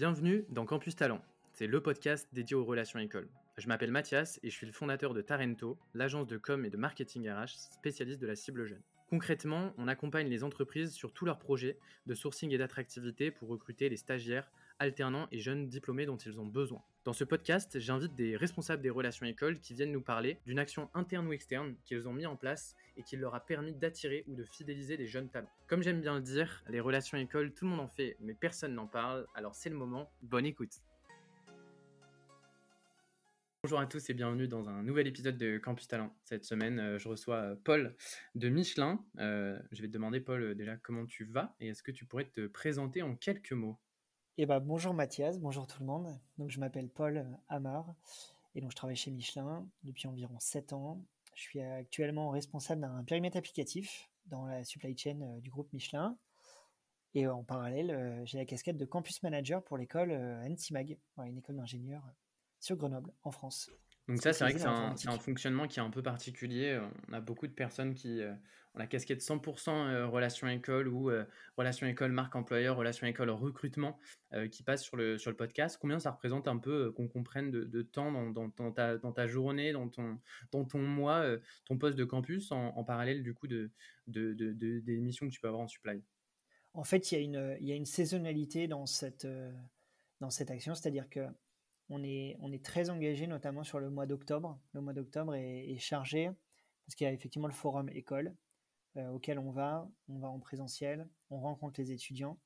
Bienvenue dans Campus Talent. C'est le podcast dédié aux relations écoles. Je m'appelle Mathias et je suis le fondateur de Tarento, l'agence de com et de marketing RH spécialiste de la cible jeune. Concrètement, on accompagne les entreprises sur tous leurs projets de sourcing et d'attractivité pour recruter les stagiaires, alternants et jeunes diplômés dont ils ont besoin. Dans ce podcast, j'invite des responsables des relations écoles qui viennent nous parler d'une action interne ou externe qu'ils ont mis en place et qui leur a permis d'attirer ou de fidéliser des jeunes talents. Comme j'aime bien le dire, les relations écoles, tout le monde en fait, mais personne n'en parle, alors c'est le moment, bonne écoute. Bonjour à tous et bienvenue dans un nouvel épisode de Campus Talent. Cette semaine, euh, je reçois euh, Paul de Michelin. Euh, je vais te demander, Paul, déjà comment tu vas et est-ce que tu pourrais te présenter en quelques mots? Eh ben, bonjour Mathias, bonjour tout le monde. Je m'appelle Paul Hamar et donc je travaille chez Michelin depuis environ 7 ans. Je suis actuellement responsable d'un périmètre applicatif dans la supply chain euh, du groupe Michelin. Et en parallèle, euh, j'ai la casquette de campus manager pour l'école euh, NCMAG, une école d'ingénieurs sur Grenoble, en France. Donc ça, c'est vrai que c'est un, fonctionnement qui est un peu particulier. On a beaucoup de personnes qui ont la casquette 100% relation école ou relation école marque employeur, relation école recrutement qui passent sur le, sur le podcast. Combien ça représente un peu qu'on comprenne de, temps dans, dans, ta, dans, ta, journée, dans ton, dans ton mois, ton poste de campus en, parallèle du coup de, de, des missions que tu peux avoir en supply? En fait, il y a une, il y a une saisonnalité dans cette, dans cette action, c'est-à-dire que on est, très engagé, notamment sur le mois d'octobre. Le mois d'octobre est, chargé parce qu'il y a effectivement le forum école euh, auquel on va. On va en présentiel, on rencontre les étudiants.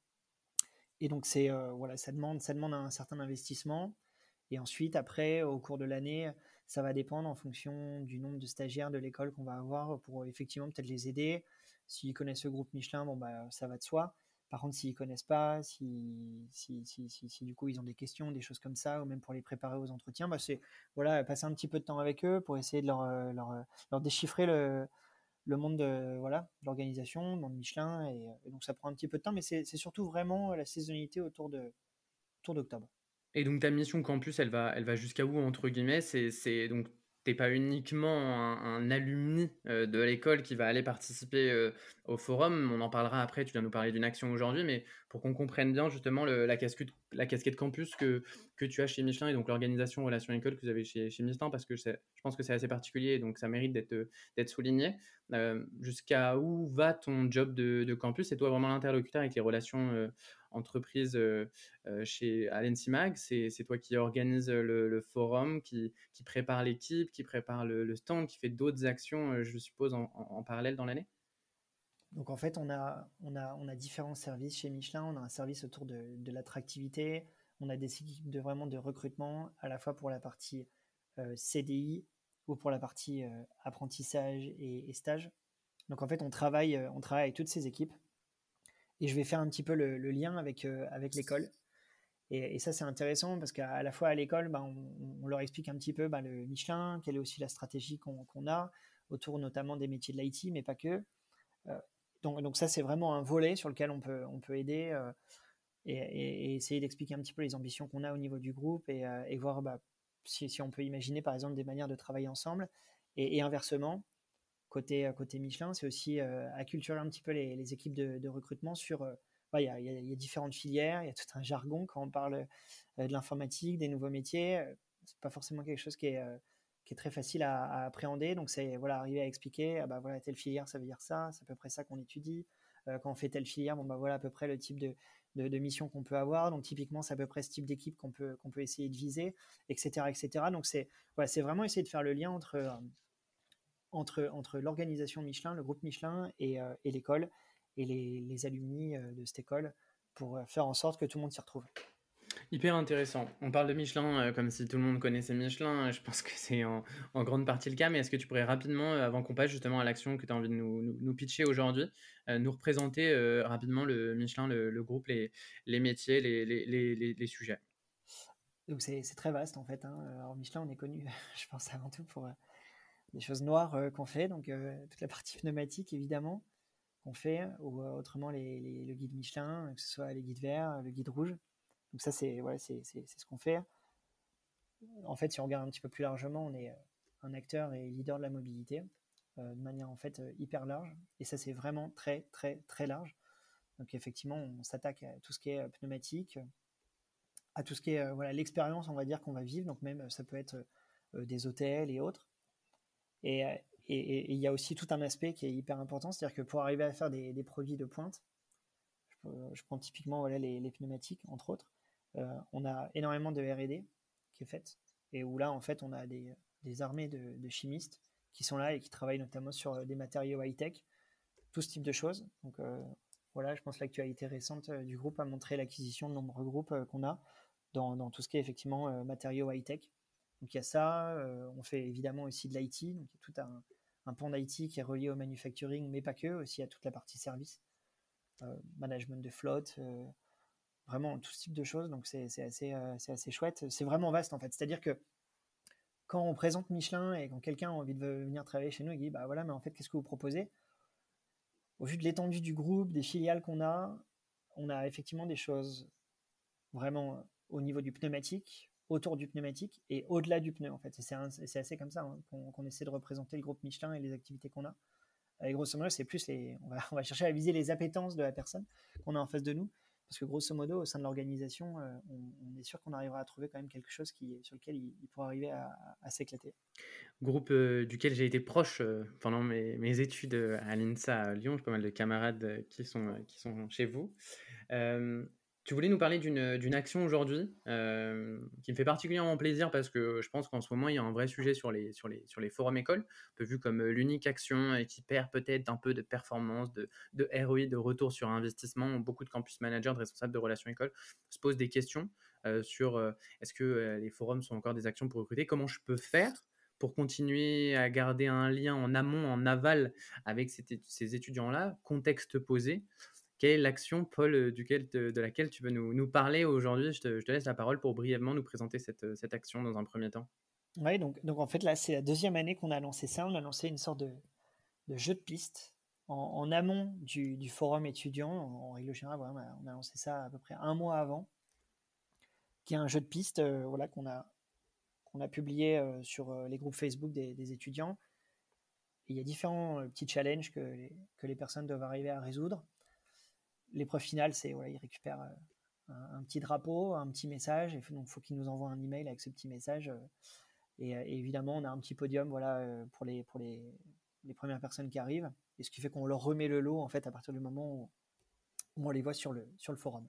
Et donc, euh, voilà, ça, demande, ça demande un certain investissement. Et ensuite, après, au cours de l'année, ça va dépendre en fonction du nombre de stagiaires de l'école qu'on va avoir pour effectivement peut-être les aider. S'ils connaissent le groupe Michelin, bon, bah, ça va de soi. Par contre, s'ils connaissent pas, si, si, si, si, du coup ils ont des questions, des choses comme ça, ou même pour les préparer aux entretiens, bah c'est voilà, passer un petit peu de temps avec eux pour essayer de leur, euh, euh, leur déchiffrer le, le monde de voilà l'organisation, le monde Michelin, et, donc ça prend un petit peu de temps, mais c'est surtout vraiment la saisonnalité autour de d'octobre. Et donc ta mission campus, elle va, elle va jusqu'à où entre guillemets? C'est donc t'es pas uniquement un, alumni euh, de l'école qui va aller participer euh, au forum. On en parlera après. Tu viens nous parler d'une action aujourd'hui, mais pour qu'on comprenne bien justement la, casquette, campus que, tu as chez Michelin et donc l'organisation relation école que vous avez chez, chez Michelin, parce que je pense que c'est assez particulier, donc ça mérite d'être d'être souligné. Euh, jusqu'à où va ton job de, de campus C'est toi vraiment l'interlocuteur avec les relations entreprise chez Mag, c'est toi qui organise le, forum, qui, prépare l'équipe, qui prépare le, stand, qui fait d'autres actions, je suppose, en, parallèle dans l'année? Donc en fait, on a différents services chez Michelin. On a un service autour de, l'attractivité. On a des équipes de vraiment de recrutement, à la fois pour la partie CDI ou pour la partie apprentissage et, et, stage. Donc en fait, on travaille, on travaille avec toutes ces équipes et je vais faire un petit peu le, lien avec, euh, avec l'école. Et, ça, c'est intéressant parce qu'à la fois à l'école, bah, on, leur explique un petit peu bah, le Michelin, quelle est aussi la stratégie qu'on a autour notamment des métiers de l'IT, mais pas que. Euh, donc, donc, ça, c'est vraiment un volet sur lequel on peut, on peut aider euh, et, essayer d'expliquer un petit peu les ambitions qu'on a au niveau du groupe et, voir bah, si, si, on peut imaginer par exemple des manières de travailler ensemble. Et, inversement, côté, côté Michelin, c'est aussi euh, acculturer un petit peu les, équipes de, recrutement sur. Euh, il y, a, différentes filières, il y a tout un jargon quand on parle euh, de l'informatique, des nouveaux métiers. C'est pas forcément quelque chose qui est, qui est très facile à, appréhender. Donc, c'est voilà, arriver à expliquer ah bah, voilà, telle filière, ça veut dire ça, c'est à peu près ça qu'on étudie. quand on fait telle filière, bon, bah, voilà à peu près le type de, de, mission qu'on peut avoir. Donc, typiquement, c'est à peu près ce type d'équipe qu'on peut, peut essayer de viser, etc. etc. Donc, c'est voilà, vraiment essayer de faire le lien entre entre, entre l'organisation Michelin, le groupe Michelin et, euh, et l'école et les, les alumni euh, de cette école pour euh, faire en sorte que tout le monde s'y retrouve. Hyper intéressant. On parle de Michelin comme si tout le monde connaissait Michelin. Je pense que c'est en, en, grande partie le cas, mais est-ce que tu pourrais rapidement, avant qu'on passe justement à l'action que tu as envie de nous, nous, pitcher aujourd'hui, nous représenter rapidement le Michelin, le, le, groupe, les, les métiers, les, les, les sujets? Donc c'est très vaste en fait. Hein. Alors Michelin, on est connu, je pense avant tout pour des choses noires euh, qu'on fait, donc euh, toute la partie pneumatique évidemment qu'on fait, ou euh, autrement les, le guide Michelin, que ce soit les guides verts, le guide rouge. Donc ça c'est voilà, c'est ce qu'on fait. En fait, si on regarde un petit peu plus largement, on est un acteur et leader de la mobilité de manière en fait hyper large, et ça c'est vraiment très très très large. Donc effectivement, on s'attaque à tout ce qui est pneumatique, à tout ce qui est voilà l'expérience, on va dire qu'on va vivre. Donc même ça peut être des hôtels et autres. Et il y a aussi tout un aspect qui est hyper important, c'est-à-dire que pour arriver à faire des, produits de pointe, je, prends typiquement les, pneumatiques, entre autres, on a énormément de R&D qui est faite, et où là, en fait, on a des, armées de, chimistes qui sont là et qui travaillent notamment sur des matériaux high-tech, tout ce type de choses. Donc, voilà, je pense que l'actualité récente euh, du groupe a montré l'acquisition de nombreux groupes euh, qu'on a dans, tout ce qui est effectivement euh, matériaux high-tech. Donc il y a ça, on fait évidemment aussi de l'IT, donc il y a tout un, un pan d'IT qui est relié au manufacturing, mais pas que, aussi à toute la partie service, management de flotte, vraiment tout ce type de choses, donc c'est assez, assez chouette. C'est vraiment vaste en fait, c'est-à-dire que quand on présente Michelin et quand quelqu'un a envie de venir travailler chez nous, il dit bah voilà, mais en fait, qu'est-ce que vous proposez? Au vu de l'étendue du groupe, des filiales qu'on a, on a effectivement des choses vraiment au niveau du pneumatique, autour du pneumatique et au-delà du pneu en fait. C'est assez comme ça hein, qu'on essaie de représenter le groupe Michelin et les activités qu'on a. Et grosso modo, c'est plus on va, on va, chercher à viser les appétences de la personne qu'on a en face de nous. Parce que grosso modo, au sein de l'organisation, euh, on, est sûr qu'on arrivera à trouver quand même quelque chose qui, sur lequel il, pourra arriver à, s'éclater. Groupe euh, duquel j'ai été proche euh, pendant mes, mes, études à l'INSA à Lyon, j'ai pas mal de camarades qui sont, qui sont chez vous. Tu voulais nous parler d'une action aujourd'hui euh, qui me fait particulièrement plaisir parce que je pense qu'en ce moment, il y a un vrai sujet sur les, sur les, sur les forums écoles, un peu vu comme euh, l'unique action qui perd peut-être un peu de performance, de, de ROI, de retour sur investissement. Beaucoup de campus managers, de responsables de relations écoles se posent des questions euh, sur est-ce que les forums sont encore des actions pour recruter? Comment je peux faire pour continuer à garder un lien en amont, en aval avec ces étudiants-là, contexte posé quelle est l'action, Paul, euh, de, laquelle tu veux nous, parler aujourd'hui? Je te, laisse la parole pour brièvement nous présenter cette, euh, action dans un premier temps. Oui, donc, en fait, là, c'est la deuxième année qu'on a lancé ça. On a lancé une sorte de, jeu de piste en, amont du, forum étudiant. En, règle générale, on, a, lancé ça à peu près un mois avant, qui est un jeu de piste euh, voilà, qu'on a, qu'on a publié sur les groupes Facebook des, étudiants. il y a différents petits challenges que les personnes doivent arriver à résoudre l'épreuve finale, c'est voilà, il récupère euh, un, petit drapeau, un petit message, et donc il faut qu'il nous envoie un email avec ce petit message. Euh, et, évidemment, on a un petit podium voilà, euh, pour, les, pour les, les premières personnes qui arrivent, et ce qui fait qu'on leur remet le lot en fait à partir du moment où, on les voit sur le, sur le forum.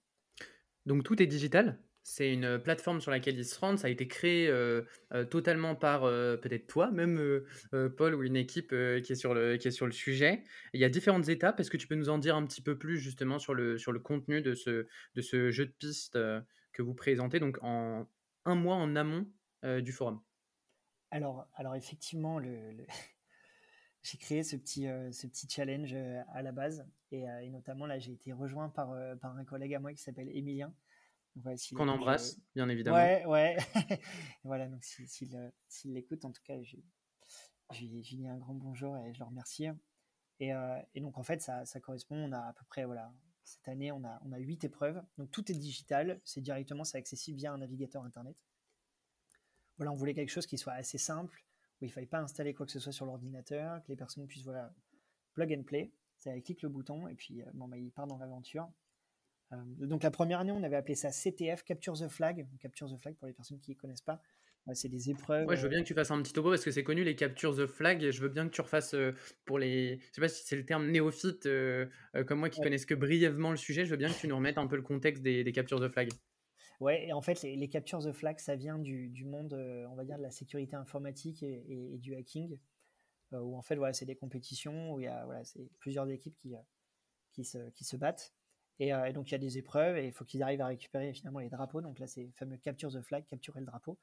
Donc tout est digital? C'est une plateforme sur laquelle ils se rendent. Ça a été créé euh, euh, totalement par euh, peut-être toi, même Paul, ou une équipe qui, est sur le, qui est sur le sujet. Il y a différentes étapes. Est-ce que tu peux nous en dire un petit peu plus justement sur le, sur le contenu de ce, de ce jeu de piste que vous présentez donc en un mois en amont du forum? Alors, alors effectivement, le, j'ai créé ce petit, ce petit challenge à la base et, et notamment là j'ai été rejoint par, par un collègue à moi qui s'appelle Emilien qu'on embrasse, bien évidemment. Ouais, ouais. voilà, donc s'il l'écoute, en tout cas, je, lui dis un grand bonjour et je le remercie. Et, euh, et donc, en fait, ça, ça, correspond, on a à peu près, voilà, cette année, on a, on a 8 épreuves. Donc, tout est digital, c'est directement, c'est accessible via un navigateur Internet. Voilà, on voulait quelque chose qui soit assez simple, où il ne fallait pas installer quoi que ce soit sur l'ordinateur, que les personnes puissent, voilà, plug and play. Ça clique le bouton et puis, euh, bon, bah, il part dans l'aventure. Euh, donc la première année, on avait appelé ça CTF, Capture the Flag. Capture the Flag, pour les personnes qui ne connaissent pas, c'est des épreuves. Ouais, je veux bien que tu fasses un petit topo parce que c'est connu les Capture the Flag. Je veux bien que tu refasses euh, pour les. Je sais pas si c'est le terme néophyte euh, comme moi qui connaissent que brièvement le sujet. Je veux bien que tu nous remettes un peu le contexte des, des Capture the Flag. Ouais, et en fait, les, Capture the Flag, ça vient du, du monde, on va dire, de la sécurité informatique et, du hacking. où en fait, voilà, c'est des compétitions où il y a voilà, plusieurs équipes qui, qui, se, qui se battent. Euh, et, donc il y a des épreuves et il faut qu'ils arrivent à récupérer finalement les drapeaux. Donc là, c'est le fameux capture the flag, capturer le drapeau.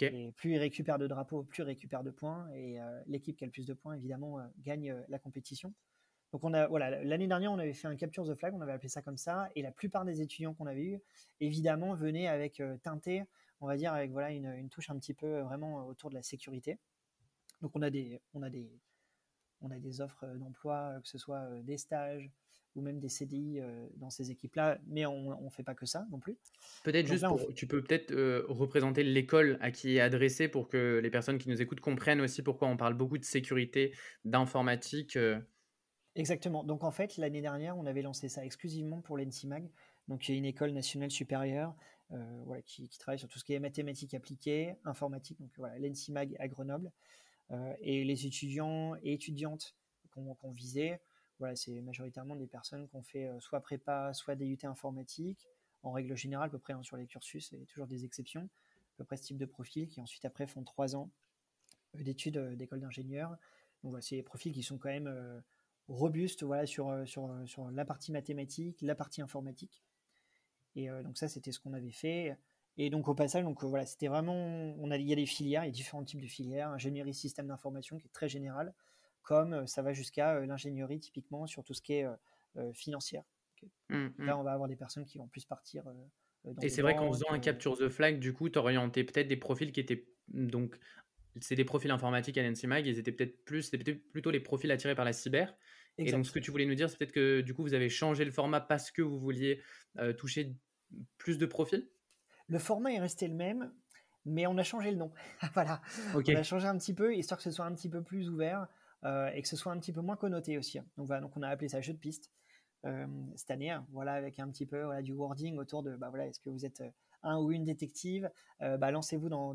Et plus ils récupèrent de drapeaux, plus ils récupèrent de points. Et euh, l'équipe qui a le plus de points, évidemment, euh, gagne la compétition. Donc on a, voilà, l'année dernière, on avait fait un capture the flag, on avait appelé ça comme ça. Et la plupart des étudiants qu'on avait eu, évidemment, venaient avec teinté, on va dire, avec voilà une, une, touche un petit peu vraiment autour de la sécurité. Donc on a des, on a des, on a des offres d'emploi, que ce soit des stages, ou même des CDI euh, dans ces équipes-là, mais on ne fait pas que ça non plus. Peut-être juste, tu peux peut-être euh, représenter l'école à qui est adressée pour que les personnes qui nous écoutent comprennent aussi pourquoi on parle beaucoup de sécurité, d'informatique. Euh. Exactement. Donc en fait, l'année dernière, on avait lancé ça exclusivement pour l'ENSIMAG, donc une école nationale supérieure voilà, qui, qui, travaille sur tout ce qui est mathématiques appliquées, informatique, donc voilà, l'ENSIMAG à Grenoble. et les étudiants et étudiantes qu'on visait, voilà, c'est majoritairement des personnes qui ont fait soit prépa, soit DUT informatique. En règle générale, à peu près hein, sur les cursus, il y a toujours des exceptions, à peu près ce type de profil, qui ensuite après font trois ans d'études d'école d'ingénieur. Donc voilà, c'est des profils qui sont quand même robustes voilà, sur la partie mathématique, la partie informatique. Et donc ça, c'était ce qu'on avait fait. Et donc au passage, donc voilà, c'était vraiment, on a, il y a des filières, il y a différents types de filières, ingénierie système d'information qui est très générale, comme ça va jusqu'à l'ingénierie typiquement sur tout ce qui est financière. Mmh, mmh. Là, on va avoir des personnes qui vont plus partir. Dans et c'est vrai qu'en faisant un capture the flag, du coup, tu orientais peut-être des profils qui étaient donc c'est des profils informatiques à l'NCMAG, ils étaient peut-être plus, c'était plutôt les profils attirés par la cyber. Et donc, ce que tu voulais nous dire, c'est peut-être que du coup, vous avez changé le format parce que vous vouliez toucher plus de profils? Le format est resté le même, mais on a changé le nom. voilà. On a changé un petit peu, histoire que ce soit un petit peu plus ouvert et que ce soit un petit peu moins connoté aussi. Donc, voilà, donc on a appelé ça jeu de piste cette année. Hein. voilà, avec un petit peu du wording autour de bah, voilà, est-ce que vous êtes un ou une détective, euh, bah, lancez-vous dans,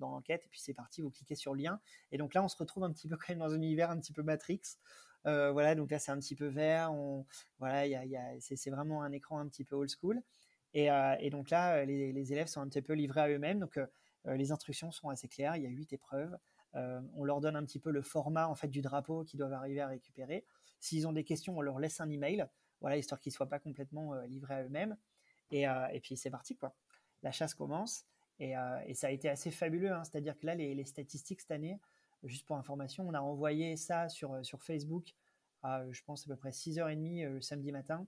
l'enquête et puis c'est parti, vous cliquez sur le lien. Et donc là, on se retrouve un petit peu quand même dans un univers un petit peu Matrix. Euh, voilà, donc là c'est un petit peu vert, voilà, c'est vraiment un écran un petit peu old school. Et, euh, donc là, les, élèves sont un petit peu livrés à eux-mêmes, donc les instructions sont assez claires, il y a huit épreuves. On leur donne un petit peu le format en fait du drapeau qu'ils doivent arriver à récupérer. S'ils ont des questions, on leur laisse un email, voilà, histoire qu'ils ne soient pas complètement livrés à eux-mêmes. Et, et, puis c'est parti quoi la chasse commence. Et, euh, ça a été assez fabuleux. Hein. C'est-à-dire que là, les, statistiques cette année, juste pour information, on a envoyé ça sur, euh, Facebook à, je pense, à peu près 6h30 euh, le samedi matin.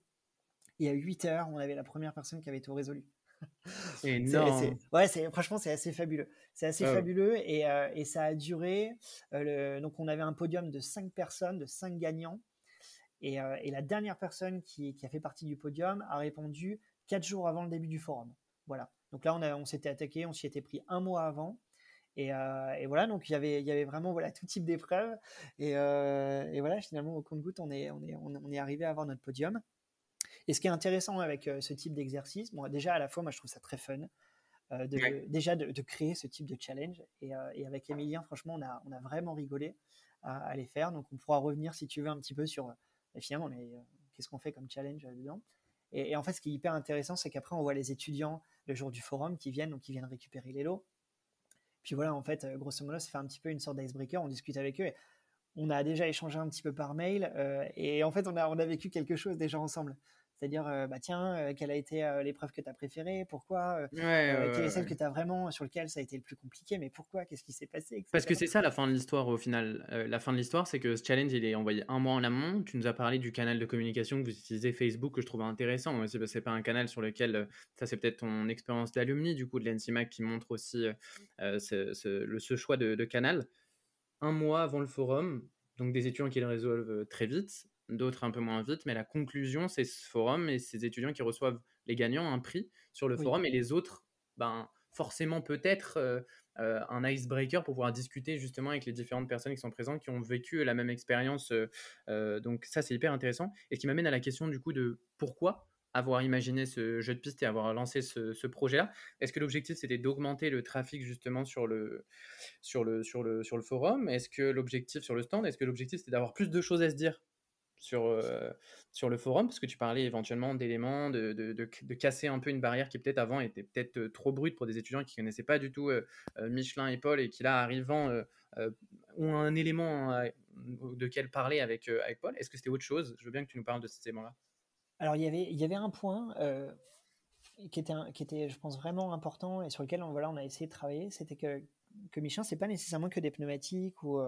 Et à 8h, on avait la première personne qui avait tout résolu. Énorme. ouais, franchement, c'est assez fabuleux. C'est assez fabuleux et, et, ça a duré. donc, on avait un podium de 5 personnes, de 5 gagnants. Et, et la dernière personne qui, qui, a fait partie du podium a répondu 4 jours avant le début du forum. Voilà. Donc là, on, on s'était attaqué, on s'y était pris un mois avant. Et, euh, voilà, donc il y avait, il y avait vraiment voilà, tout type d'épreuves. Et, euh, et, voilà, finalement, au compte-goutte, on est, on, est, on est arrivé à avoir notre podium. Et ce qui est intéressant avec euh, ce type d'exercice, bon, déjà à la fois, moi je trouve ça très fun. de, Déjà de, créer ce type de challenge. Et, et, avec Emilien, franchement, on a, on a vraiment rigolé à, les faire. Donc on pourra revenir, si tu veux, un petit peu sur finalement, mais qu'est-ce qu'on fait comme challenge dedans. Et, et, en fait, ce qui est hyper intéressant, c'est qu'après, on voit les étudiants le jour du forum qui viennent, donc qui viennent récupérer les lots. Puis voilà, en fait, euh, grosso modo, ça fait un petit peu une sorte d'icebreaker. On discute avec eux. on a déjà échangé un petit peu par mail. Euh, et en fait, on a, on a vécu quelque chose déjà ensemble. C'est-à-dire, euh, bah tiens, euh, quelle a été euh, l'épreuve que tu as préférée? Pourquoi Quelle est celle que tu as vraiment, sur laquelle ça a été le plus compliqué? Mais pourquoi? Qu'est-ce qui s'est passé? Parce que c'est ça la fin de l'histoire au final. la fin de l'histoire, c'est que ce challenge, il est envoyé un mois en amont. Tu nous as parlé du canal de communication que vous utilisez Facebook, que je trouve intéressant. C'est, c'est pas un canal sur lequel, ça c'est peut-être ton expérience d'alumni du coup de l'NCMAC qui montre aussi ce, ce, choix de, de canal. Un mois avant le forum, donc des étudiants qui le résolvent très vite d'autres un peu moins vite, mais la conclusion, c'est ce forum et ces étudiants qui reçoivent les gagnants un prix sur le forum et les autres, ben, forcément peut-être euh, euh, un icebreaker pour pouvoir discuter justement avec les différentes personnes qui sont présentes, qui ont vécu la même expérience. Euh, donc ça, c'est hyper intéressant. Et ce qui m'amène à la question du coup de pourquoi avoir imaginé ce jeu de piste et avoir lancé ce, projet-là? Est-ce que l'objectif c'était d'augmenter le trafic justement sur le, sur le, sur le, sur le forum? Est-ce que l'objectif sur le stand? Est-ce que l'objectif c'était d'avoir plus de choses à se dire? Sur, euh, sur le forum, parce que tu parlais éventuellement d'éléments, de, de, de, casser un peu une barrière qui peut-être avant était peut-être euh, trop brute pour des étudiants qui ne connaissaient pas du tout euh, Michelin et Paul et qui là arrivant ont un élément de quel parler avec, avec Paul. Est-ce que c'était autre chose? Je veux bien que tu nous parles de cet élément-là. Alors il y avait, il y avait un point qui, était qui était, je pense, vraiment important et sur lequel on, voilà, on a essayé de travailler, c'était que que Michelin, c'est pas nécessairement que des pneumatiques ou,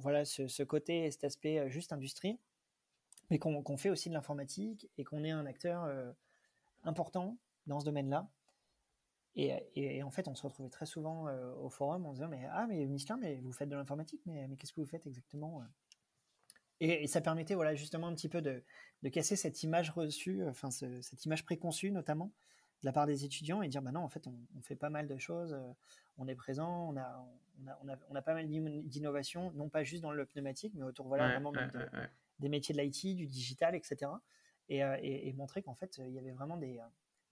voilà ce, ce, côté, cet aspect juste industrie mais qu'on fait aussi de l'informatique et qu'on est un acteur euh, important dans ce domaine-là. Et, en fait, on se retrouvait très souvent euh, au forum en disant mais ah mais Michelin, mais vous faites de l'informatique, mais, mais qu'est-ce que vous faites exactement euh? Et, ça permettait voilà justement un petit peu de, de casser cette image reçue, enfin cette image préconçue notamment de la part des étudiants et dire bah non en fait on, fait pas mal de choses, on est présent, on a on a, on a, on a pas mal d'innovations, non pas juste dans le pneumatique, mais autour voilà vraiment de, des métiers de l'IT, du digital, etc. Euh, et, montrer qu'en fait, il y avait vraiment des,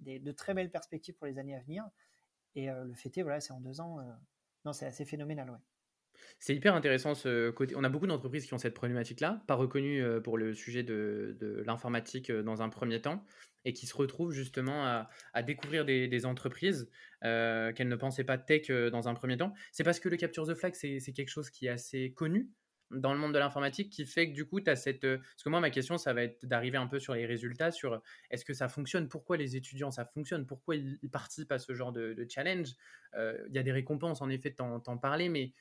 de très belles perspectives pour les années à venir. Et le fêter, voilà, c'est en deux ans. non, c'est assez phénoménal, ouais. C'est hyper intéressant ce côté. On a beaucoup d'entreprises qui ont cette problématique-là, pas reconnues pour le sujet de, l'informatique dans un premier temps, et qui se retrouvent justement à, découvrir des, entreprises qu'elles ne pensaient pas tech dans un premier temps. C'est parce que le Capture the Flag, c'est quelque chose qui est assez connu dans le monde de l'informatique qui fait que du coup, tu as cette... Parce que moi, ma question, ça va être d'arriver un peu sur les résultats, sur est-ce que ça fonctionne, pourquoi les étudiants, ça fonctionne, pourquoi ils, participent à ce genre de, challenge? Il y a des récompenses, en effet, t'en parler, mais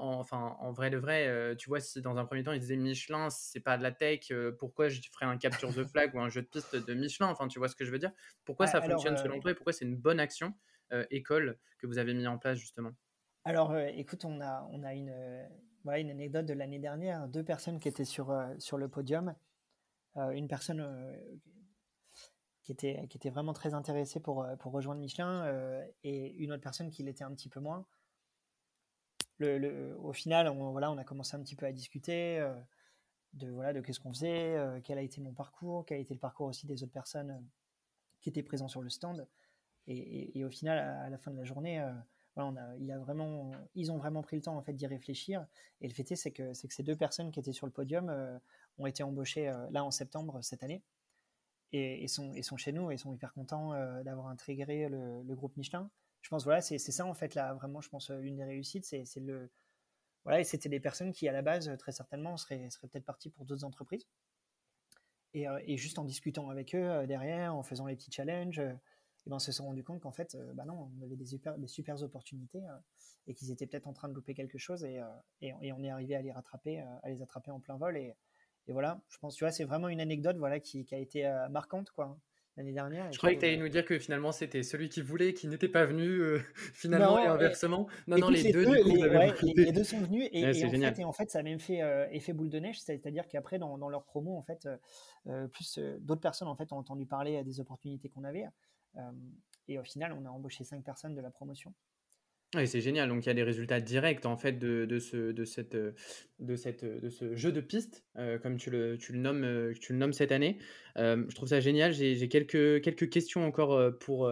enfin, en vrai de vrai, euh, tu vois, si dans un premier temps ils disaient Michelin, c'est pas de la tech, euh, pourquoi je ferais un capture the flag ou un jeu de piste de Michelin? Enfin, tu vois ce que je veux dire? Pourquoi ça fonctionne selon euh, toi et pourquoi c'est une bonne action école que vous avez mis en place justement? Alors, écoute, on a, on a une, voilà, une anecdote de l'année dernière, deux personnes qui étaient sur, sur le podium, une personne qui était, qui était vraiment très intéressée pour, pour rejoindre Michelin et une autre personne qui l'était un petit peu moins. Au final, on, voilà, on a commencé un petit peu à discuter euh, de voilà de qu'est-ce qu'on faisait, euh, quel a été mon parcours, quel a été le parcours aussi des autres personnes euh, qui étaient présents sur le stand. Et, au final, à, la fin de la journée, voilà, on a, vraiment, ils ont vraiment pris le temps en fait d'y réfléchir. Et le fait est, c'est que, ces deux personnes qui étaient sur le podium ont été embauchées là en septembre cette année. Et, sont, chez nous et sont hyper contents d'avoir intégré le, groupe Michelin. Je pense voilà c'est ça en fait là vraiment je pense une des réussites c'est le voilà et c'était des personnes qui à la base très certainement seraient, peut-être parties pour d'autres entreprises. Et, euh, juste en discutant avec eux euh, derrière en faisant les petits challenges ben on se sont rendu compte qu'en fait euh, bah non on avait des super des super opportunités et qu'ils étaient peut-être en train de louper quelque chose et, et, on est arrivé à les rattraper à les attraper en plein vol et, et voilà je pense tu vois c'est vraiment une anecdote voilà qui, qui a été marquante quoi l'année dernière. Je croyais que tu allais nous dire que finalement c'était celui qui voulait qui n'était pas venu euh, finalement et inversement. Non, non, les, deux, les, deux sont venus et, en fait, et, en fait, ça a même fait euh, effet boule de neige, c'est-à-dire qu'après dans, dans, leur promo en fait, euh, plus d'autres personnes en fait ont entendu parler des opportunités qu'on avait et au final on a embauché cinq personnes de la promotion. Oui, c'est génial. Donc, il y a des résultats directs en fait de, de ce, de, cette, de, cette, de ce jeu de piste, euh, comme tu le, tu, le nommes, euh, tu le nommes cette année. Euh, je trouve ça génial. J'ai quelques, quelques, questions encore pour,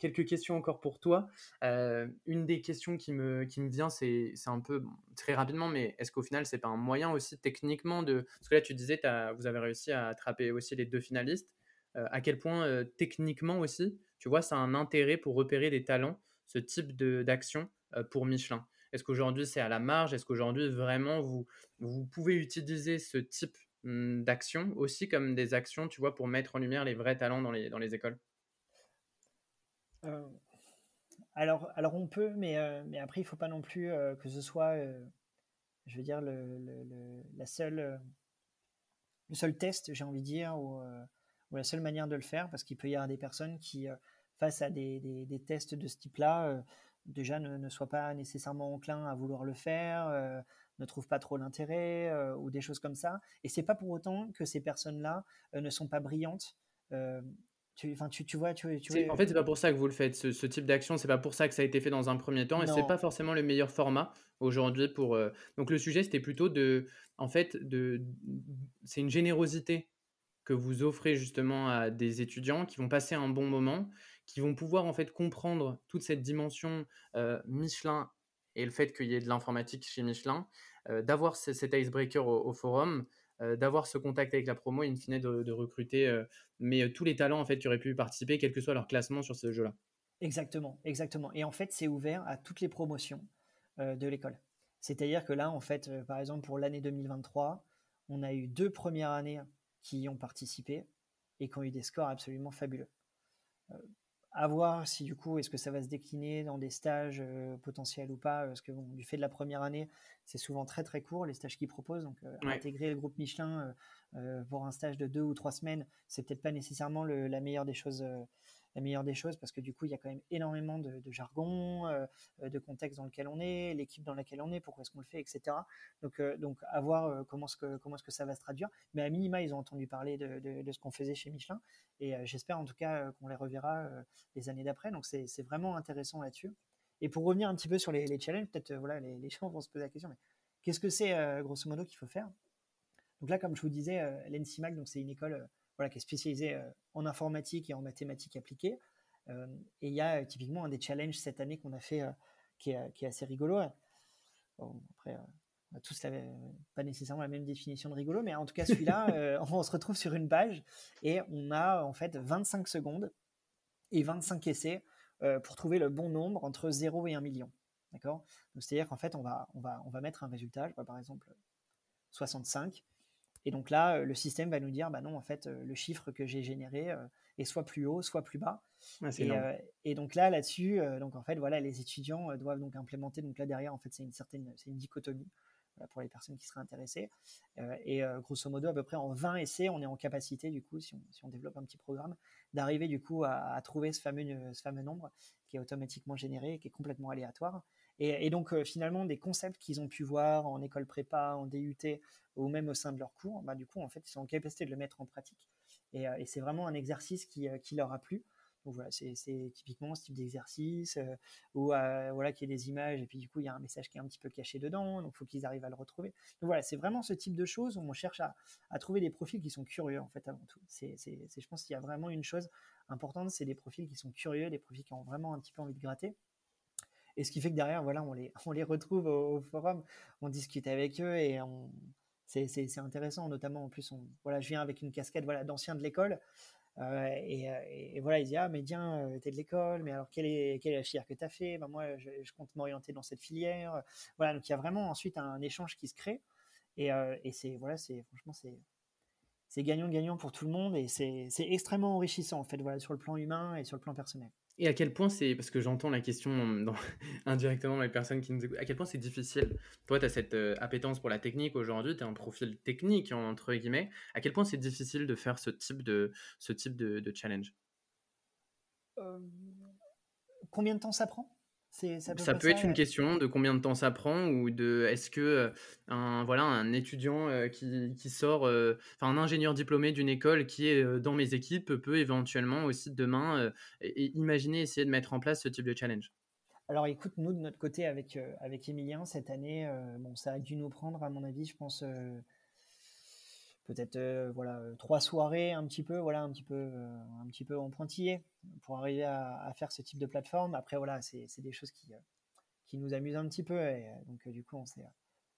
quelques questions encore pour toi. une des questions qui me, qui me vient, c'est un peu très rapidement, mais est-ce qu'au final, c'est pas un moyen aussi techniquement de. Parce que là, tu disais, as, vous avez réussi à attraper aussi les deux finalistes. À quel point techniquement aussi, tu vois, ça a un intérêt pour repérer des talents ce type d'action euh, pour Michelin. Est-ce qu'aujourd'hui c'est à la marge? Est-ce qu'aujourd'hui vraiment vous, vous pouvez utiliser ce type mmh, d'action aussi comme des actions, tu vois, pour mettre en lumière les vrais talents dans les, dans les écoles? Euh, alors, alors on peut, mais, euh, mais après il faut pas non plus que ce soit, je veux dire, le, le, la seule, le seul test, j'ai envie de dire, ou, ou, la seule manière de le faire, parce qu'il peut y avoir des personnes qui face à des, des, tests de ce type-là, euh, déjà ne, ne soient pas nécessairement enclins à vouloir le faire, euh, ne trouvent pas trop l'intérêt euh, ou des choses comme ça. Et c'est pas pour autant que ces personnes-là ne sont pas brillantes. Tu, tu, tu, vois, tu, tu En fait, c'est pas pour ça que vous le faites. Ce, type d'action, c'est pas pour ça que ça a été fait dans un premier temps, et c'est pas forcément le meilleur format aujourd'hui pour. Donc le sujet, c'était plutôt de, en fait, de, c'est une générosité que vous offrez justement à des étudiants qui vont passer un bon moment, qui vont pouvoir en fait comprendre toute cette dimension euh, Michelin et le fait qu'il y ait de l'informatique chez Michelin, euh, d'avoir cet icebreaker au, forum, euh, d'avoir ce contact avec la promo et in fine de, recruter mais tous les talents en fait qui auraient pu participer, quel que soit leur classement sur ce jeu-là. Exactement, exactement. Et en fait, c'est ouvert à toutes les promotions de l'école. C'est-à-dire que là, en fait, par exemple, pour l'année 2023, on a eu deux premières années qui y ont participé et qui ont eu des scores absolument fabuleux à voir si du coup, est-ce que ça va se décliner dans des stages euh, potentiels ou pas, parce que bon, du fait de la première année, c'est souvent très très court les stages qu'ils proposent. Donc, euh, intégrer le groupe Michelin euh, pour un stage de deux ou trois semaines, c'est peut-être pas nécessairement la meilleure des choses la meilleure des choses parce que du coup, il y a quand même énormément de, jargon, euh, de contexte dans lequel on est, l'équipe dans laquelle on est, pourquoi est-ce qu'on le fait, etc. Donc, euh, donc à voir euh, comment est-ce que que ça va se traduire. Mais à minima, ils ont entendu parler de, de, ce qu'on faisait chez Michelin et j'espère en tout cas qu'on les reverra les années d'après. Donc, c'est vraiment intéressant là-dessus. Et pour revenir un petit peu sur les, les challenges, peut-être voilà, les, les, gens vont se poser la question, mais qu'est-ce que c'est grosso modo qu'il faut faire? Donc là, comme je vous disais, donc c'est une école voilà, qui est spécialisé euh, en informatique et en mathématiques appliquées. et il y a typiquement un des challenges cette année qu'on a fait qui est, qui, est, assez rigolo. après, on a tous pas nécessairement la même définition de rigolo, mais en tout cas celui-là, on se retrouve sur une page et on a en fait 25 secondes et 25 essais pour trouver le bon nombre entre 0 et 1 million. D'accord? C'est-à-dire qu'en fait, on va, on, va, on va mettre un résultat, je vois par exemple 65. Et donc là, le système va nous dire, bah non, en fait, le chiffre que j'ai généré est soit plus haut, soit plus bas. Ah, et, et, donc là, là-dessus, donc en fait, voilà, les étudiants doivent donc implémenter. Donc là derrière, en fait, c'est une certaine, c'est une dichotomie pour les personnes qui seraient intéressées. et grosso modo, à peu près en 20 essais, on est en capacité, du coup, si on, si on développe un petit programme, d'arriver du coup à, à, trouver ce fameux, ce fameux nombre qui est automatiquement généré, qui est complètement aléatoire. Et, donc, euh, finalement, des concepts qu'ils ont pu voir en école prépa, en DUT, ou même au sein de leur cours, bah, du coup, en fait, ils sont en capacité de le mettre en pratique. Et, euh, c'est vraiment un exercice qui, euh, qui, leur a plu. Donc voilà, c'est typiquement ce type d'exercice où voilà qu'il y ait des images et puis du coup il y a un message qui est un petit peu caché dedans, donc il faut qu'ils arrivent à le retrouver. Donc voilà, c'est vraiment ce type de choses où on cherche à, à, trouver des profils qui sont curieux en fait avant tout. C'est, je pense qu'il y a vraiment une chose importante, c'est des profils qui sont curieux, des profils qui ont vraiment un petit peu envie de gratter. Et ce qui fait que derrière, voilà, on les, on les retrouve au, forum, on discute avec eux et c'est, intéressant, notamment en plus, voilà, je viens avec une casquette voilà, d'ancien de l'école. Euh, euh, et, voilà, il dit Ah, mais tiens, euh, t'es de l'école, mais alors quelle est, quelle la filière que tu as fait? Ben, Moi, je, compte m'orienter dans cette filière. Voilà, donc il y a vraiment ensuite un échange qui se crée. Et, et c'est, voilà, c'est, franchement, c'est, c'est gagnant-gagnant pour tout le monde et c'est, extrêmement enrichissant, en fait, voilà, sur le plan humain et sur le plan personnel. Et à quel point c'est, parce que j'entends la question indirectement dans les personnes qui nous écoutent, à quel point c'est difficile. Toi, tu as cette euh, appétence pour la technique aujourd'hui, tu as un profil technique, entre guillemets. À quel point c'est difficile de faire ce type de, ce type de, challenge? Euh, Combien de temps ça prend? Ça peut être une question de combien de temps ça prend ou de est-ce que euh, un, voilà, un étudiant euh, qui, qui sort, euh, enfin un ingénieur diplômé d'une école qui est dans mes équipes peut éventuellement aussi demain et imaginer essayer de mettre en place ce type de challenge. Alors écoute, nous de notre côté avec, avec Emilien, cette année, bon, ça a dû nous prendre à mon avis, je pense, peut-être euh, voilà euh, trois soirées un petit peu voilà un petit peu euh, un petit peu en pointillé pour arriver à, faire ce type de plateforme. Après voilà c'est des choses qui qui nous amusent un petit peu et donc du coup on s'est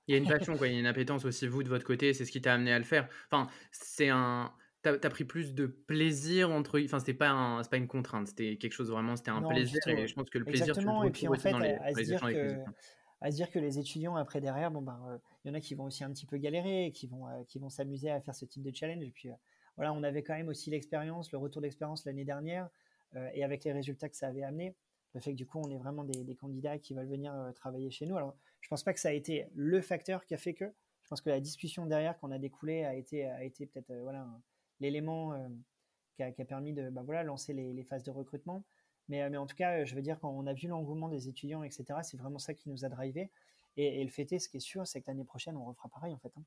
il y a une passion quoi. Il y a une appétence aussi vous de votre côté c'est ce qui t'a amené à le faire. Enfin c'est un T'as as pris plus de plaisir entre enfin c'était pas un, pas une contrainte c'était quelque chose vraiment c'était un plaisir et je pense que le plaisir Exactement. tu le et puis en fait dans les, à, se dire que, à se dire que les étudiants après derrière bon ben il y en a qui vont aussi un petit peu galérer, qui vont, euh, qui vont s'amuser à faire ce type de challenge. Et puis euh, voilà, on avait quand même aussi l'expérience, le retour d'expérience l'année dernière, euh, et avec les résultats que ça avait amené, le fait que du coup on est vraiment des, candidats qui veulent venir travailler chez nous. Alors je pense pas que ça a été le facteur qui a fait que. Je pense que la discussion derrière qu'on a découlé a été, a été peut-être voilà l'élément qui, a, permis de bah, voilà lancer les, phases de recrutement. Mais, mais, en tout cas, je veux dire, quand on a vu l'engouement des étudiants, etc., c'est vraiment ça qui nous a drivé. Et, le fait est, ce qui est sûr, c'est que l'année prochaine, on refera pareil en fait. Hein.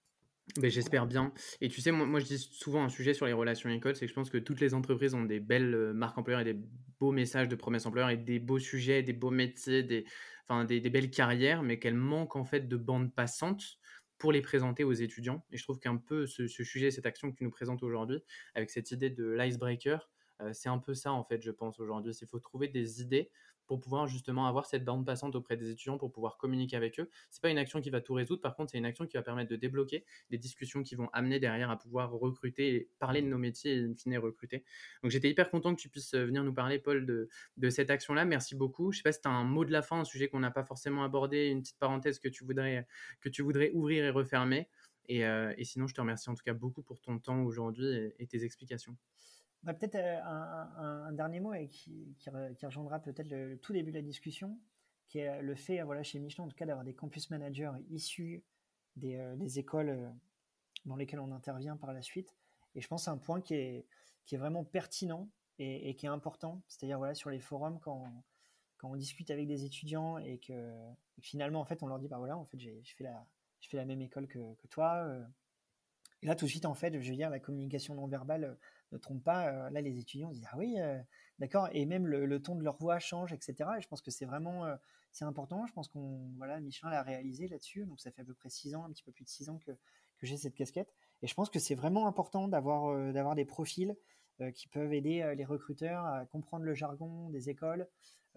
J'espère bien. Et tu sais, moi, je dis souvent un sujet sur les relations écoles, c'est que je pense que toutes les entreprises ont des belles euh, marques employeurs et des beaux messages de promesses employeurs et des beaux sujets, des beaux métiers, des, enfin, des, belles carrières, mais qu'elles manquent en fait de bandes passantes pour les présenter aux étudiants. Et je trouve qu'un peu ce, sujet, cette action que tu nous présentes aujourd'hui, avec cette idée de l'icebreaker, euh, c'est un peu ça en fait, je pense aujourd'hui. Il faut trouver des idées pour pouvoir justement avoir cette bande passante auprès des étudiants pour pouvoir communiquer avec eux. C'est pas une action qui va tout résoudre, par contre, c'est une action qui va permettre de débloquer des discussions qui vont amener derrière à pouvoir recruter et parler de nos métiers et in fine recruter. Donc j'étais hyper content que tu puisses venir nous parler, Paul, de, cette action-là. Merci beaucoup. Je sais pas si tu as un mot de la fin, un sujet qu'on n'a pas forcément abordé, une petite parenthèse que tu voudrais, que tu voudrais ouvrir et refermer. Et sinon, je te remercie en tout cas beaucoup pour ton temps aujourd'hui et tes explications. Bah, peut-être euh, un, dernier mot qui, rejoindra peut-être le, tout début de la discussion, qui est le fait, voilà, chez Michelin en tout cas, d'avoir des campus managers issus des, euh, écoles euh, dans lesquelles on intervient par la suite. Et je pense c'est un point qui est, vraiment pertinent et, qui est important. C'est-à-dire voilà, sur les forums, quand, on discute avec des étudiants et que, finalement, en fait, on leur dit, bah voilà, en fait, j'ai je fais la même école que, que toi. Et là, tout de suite, en fait, je veux dire, la communication non verbale ne trompe pas. Euh, là, les étudiants disent ah oui, euh, d'accord, et même le, ton de leur voix change, etc. Et je pense que c'est vraiment euh, c'est important. Je pense qu'on voilà, Michelin l'a réalisé là-dessus. Donc ça fait à peu près six ans, un petit peu plus de six ans que, que j'ai cette casquette. Et je pense que c'est vraiment important d'avoir d'avoir des profils qui peuvent aider les recruteurs à comprendre le jargon des écoles,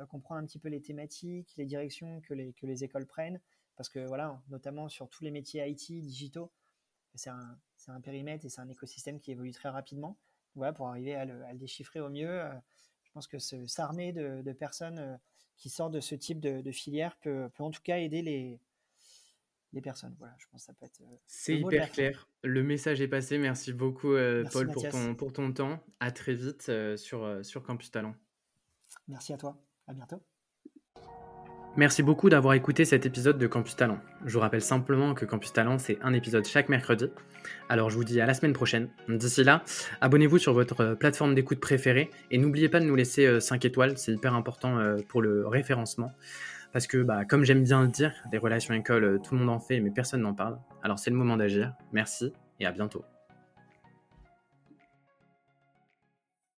comprendre un petit peu les thématiques, les directions que les, que les écoles prennent. Parce que voilà, notamment sur tous les métiers IT, digitaux, c'est un, un, périmètre et c'est un écosystème qui évolue très rapidement. Voilà, pour arriver à le, déchiffrer au mieux, je pense que s'armer de, de, personnes qui sortent de ce type de, filière peut, peut, en tout cas aider les, les personnes. Voilà, je pense que ça peut être. C'est hyper clair. Le message est passé. Merci beaucoup, Paul, pour ton, pour ton temps. À très vite sur, sur Campus Talent. Merci à toi. À bientôt. Merci beaucoup d'avoir écouté cet épisode de Campus Talent. Je vous rappelle simplement que Campus Talent, c'est un épisode chaque mercredi. Alors je vous dis à la semaine prochaine. D'ici là, abonnez-vous sur votre plateforme d'écoute préférée et n'oubliez pas de nous laisser 5 étoiles, c'est hyper important pour le référencement. Parce que, bah, comme j'aime bien le dire, des relations écoles, tout le monde en fait, mais personne n'en parle. Alors c'est le moment d'agir. Merci et à bientôt.